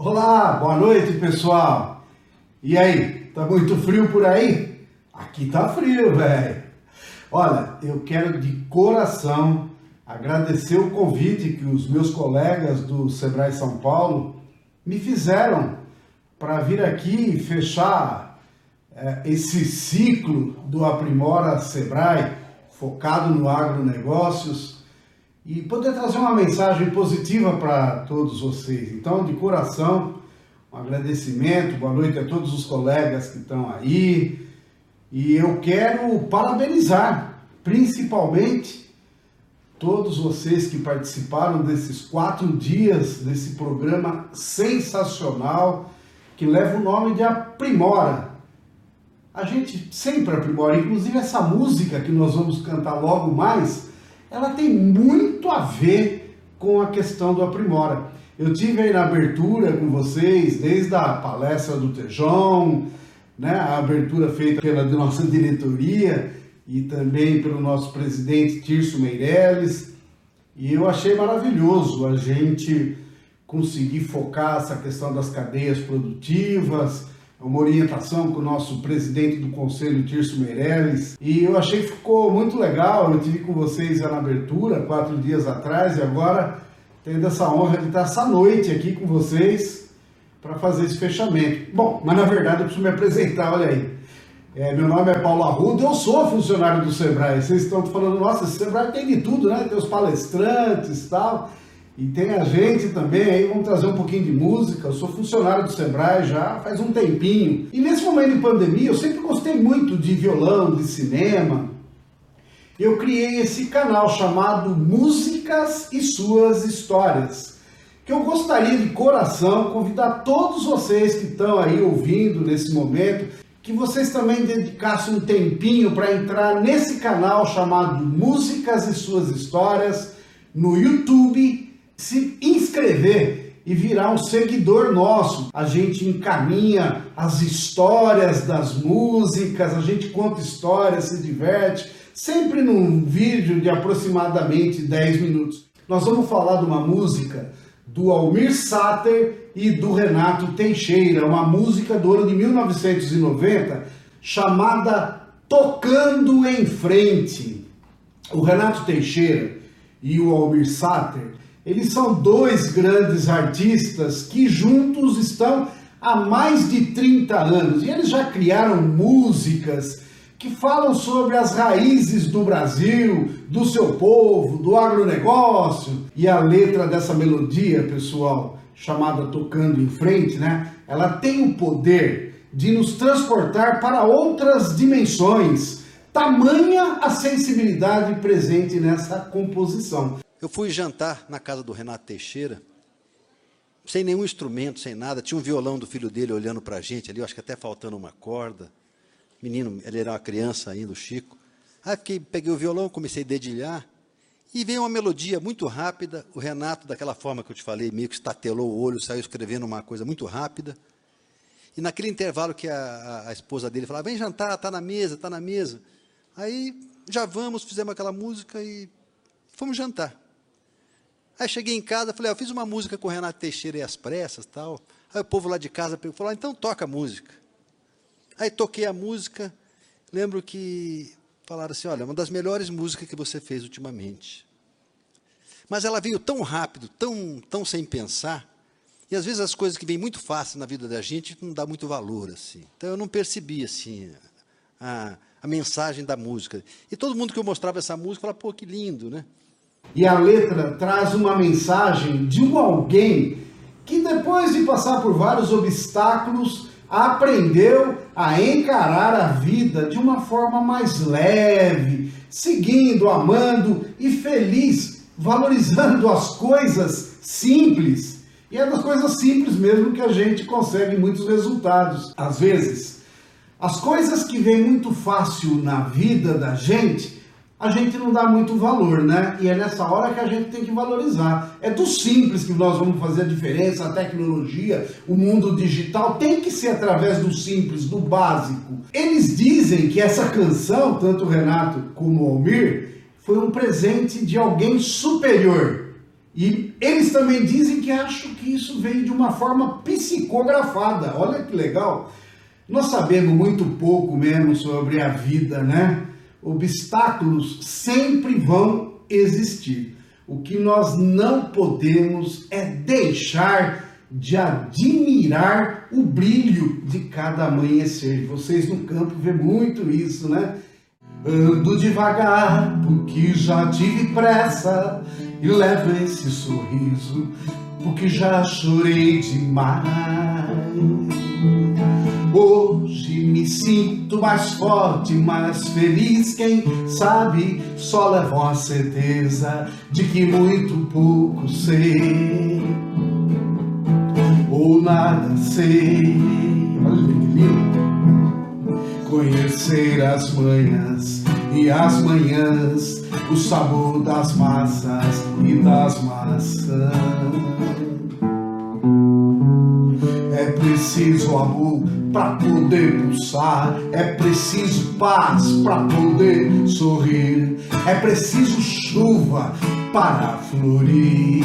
Olá, boa noite pessoal. E aí, tá muito frio por aí? Aqui tá frio, velho. Olha, eu quero de coração agradecer o convite que os meus colegas do Sebrae São Paulo me fizeram para vir aqui fechar é, esse ciclo do Aprimora Sebrae, focado no agronegócios, e poder trazer uma mensagem positiva para todos vocês. Então, de coração, um agradecimento, boa noite a todos os colegas que estão aí. E eu quero parabenizar, principalmente, todos vocês que participaram desses quatro dias desse programa sensacional que leva o nome de Aprimora. A gente sempre aprimora, inclusive essa música que nós vamos cantar logo mais, ela tem muito a ver com a questão do Aprimora. Eu tive aí na abertura com vocês, desde a palestra do Tejon, né, a abertura feita pela nossa diretoria, e também pelo nosso presidente Tirso Meirelles. E eu achei maravilhoso a gente conseguir focar essa questão das cadeias produtivas, uma orientação com o nosso presidente do conselho, Tirso Meirelles. E eu achei que ficou muito legal. Eu tive com vocês na abertura, quatro dias atrás, e agora tendo essa honra de estar essa noite aqui com vocês para fazer esse fechamento. Bom, mas na verdade eu preciso me apresentar, olha aí. É, meu nome é Paulo Arruda, eu sou funcionário do Sebrae. Vocês estão falando, nossa, esse Sebrae tem de tudo, né? Tem os palestrantes e tal. E tem a gente também aí, vamos trazer um pouquinho de música. Eu sou funcionário do Sebrae já faz um tempinho. E nesse momento de pandemia, eu sempre gostei muito de violão, de cinema. Eu criei esse canal chamado Músicas e Suas Histórias. Que eu gostaria de coração convidar todos vocês que estão aí ouvindo nesse momento que vocês também dedicassem um tempinho para entrar nesse canal chamado Músicas e Suas Histórias no YouTube, se inscrever e virar um seguidor nosso. A gente encaminha as histórias das músicas, a gente conta histórias, se diverte, sempre num vídeo de aproximadamente 10 minutos. Nós vamos falar de uma música do Almir Sater e do Renato Teixeira, uma música do ano de 1990 chamada Tocando em Frente. O Renato Teixeira e o Almir Sater, eles são dois grandes artistas que juntos estão há mais de 30 anos e eles já criaram músicas que falam sobre as raízes do Brasil, do seu povo, do agronegócio. E a letra dessa melodia, pessoal, chamada Tocando em Frente, né? Ela tem o poder de nos transportar para outras dimensões. Tamanha a sensibilidade presente nessa composição. Eu fui jantar na casa do Renato Teixeira, sem nenhum instrumento, sem nada. Tinha um violão do filho dele olhando para a gente ali, acho que até faltando uma corda menino, ele era uma criança ainda, o Chico. Aí fiquei, peguei o violão, comecei a dedilhar, e veio uma melodia muito rápida. O Renato, daquela forma que eu te falei, meio que estatelou o olho, saiu escrevendo uma coisa muito rápida. E naquele intervalo que a, a, esposa dele falava, vem jantar, está na mesa, está na mesa. Aí já vamos, fizemos aquela música e fomos jantar. Aí cheguei em casa, falei, ah, eu fiz uma música com o Renato Teixeira e as pressas tal. Aí o povo lá de casa falou, ah, então toca a música. Aí toquei a música, lembro que falaram assim, olha, uma das melhores músicas que você fez ultimamente. Mas ela veio tão rápido, tão, tão sem pensar, e às vezes as coisas que vêm muito fácil na vida da gente não dá muito valor assim. Então eu não percebi assim a, a mensagem da música. E todo mundo que eu mostrava essa música falava, pô, que lindo, né? E a letra traz uma mensagem de um alguém que depois de passar por vários obstáculos, aprendeu a encarar a vida de uma forma mais leve, seguindo, amando e feliz, valorizando as coisas simples. E é das coisas simples mesmo que a gente consegue muitos resultados. Às vezes, as coisas que vêm muito fácil na vida da gente a gente não dá muito valor, né? E é nessa hora que a gente tem que valorizar. É do simples que nós vamos fazer a diferença, a tecnologia, o mundo digital tem que ser através do simples, do básico. Eles dizem que essa canção, tanto o Renato como o Almir, foi um presente de alguém superior. E eles também dizem que acham que isso veio de uma forma psicografada. Olha que legal. Nós sabemos muito pouco mesmo sobre a vida, né? Obstáculos sempre vão existir. O que nós não podemos é deixar de admirar o brilho de cada amanhecer. Vocês no campo vê muito isso, né? Ando devagar porque já tive pressa e levo esse sorriso porque já chorei demais. Hoje me sinto mais forte, mais feliz. Quem sabe só levo a certeza de que muito pouco sei ou nada sei. Conhecer as manhãs e as manhãs, o sabor das massas e das maçãs. É preciso amor para poder pulsar, é preciso paz para poder sorrir, é preciso chuva para florir.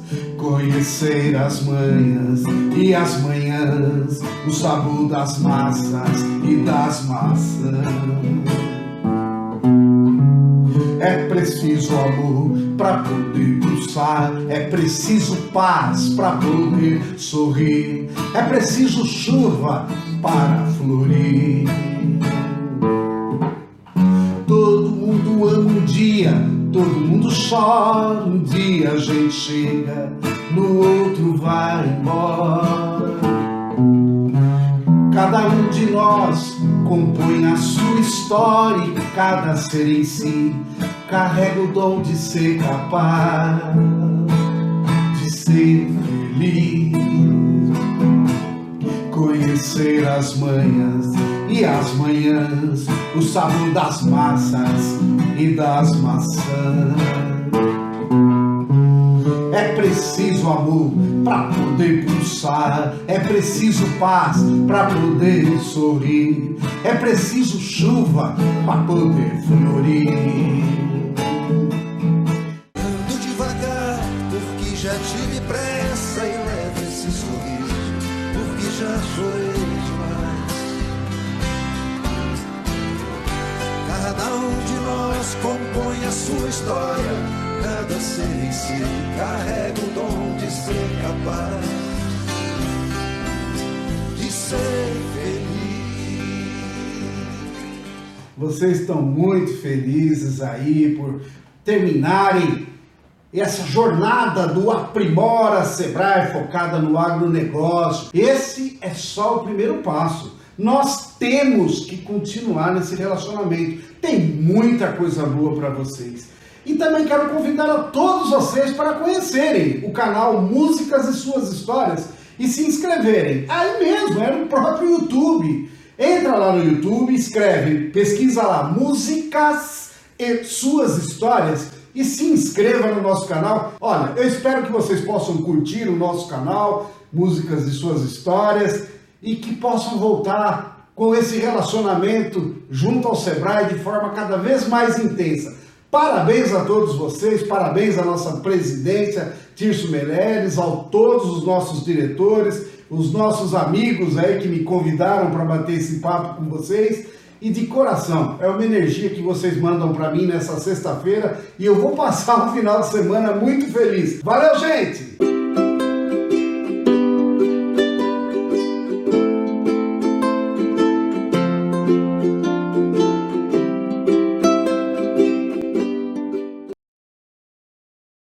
conhecer as manhãs e as manhãs, o sabor das massas e das maçãs. É preciso amor para poder pulsar, é preciso paz para poder sorrir, é preciso chuva para florir. Todo mundo ama um dia, todo mundo chora um dia, a gente chega, no outro vai embora. Cada um de nós compõe a sua história e cada ser em si carrega o dom de ser capaz de ser feliz. Conhecer as manhãs e as manhãs, o sabor das massas e das maçãs. É preciso amor para poder pulsar, é preciso paz para poder sorrir, é preciso chuva para poder florir. Carrega o dom de ser capaz de ser feliz. Vocês estão muito felizes aí por terminarem essa jornada do Aprimora Sebrae focada no agronegócio. Esse é só o primeiro passo. Nós temos que continuar nesse relacionamento. Tem muita coisa boa para vocês. E também quero convidar a todos vocês para conhecerem o canal Músicas e Suas Histórias e se inscreverem. Aí mesmo, é no próprio YouTube. Entra lá no YouTube, escreve, pesquisa lá Músicas e Suas Histórias e se inscreva no nosso canal. Olha, eu espero que vocês possam curtir o nosso canal, Músicas e Suas Histórias, e que possam voltar com esse relacionamento junto ao Sebrae de forma cada vez mais intensa. Parabéns a todos vocês, parabéns à nossa presidência, Tirso Meirelles, a todos os nossos diretores, os nossos amigos aí que me convidaram para bater esse papo com vocês. E de coração, é uma energia que vocês mandam para mim nessa sexta-feira e eu vou passar um final de semana muito feliz. Valeu, gente!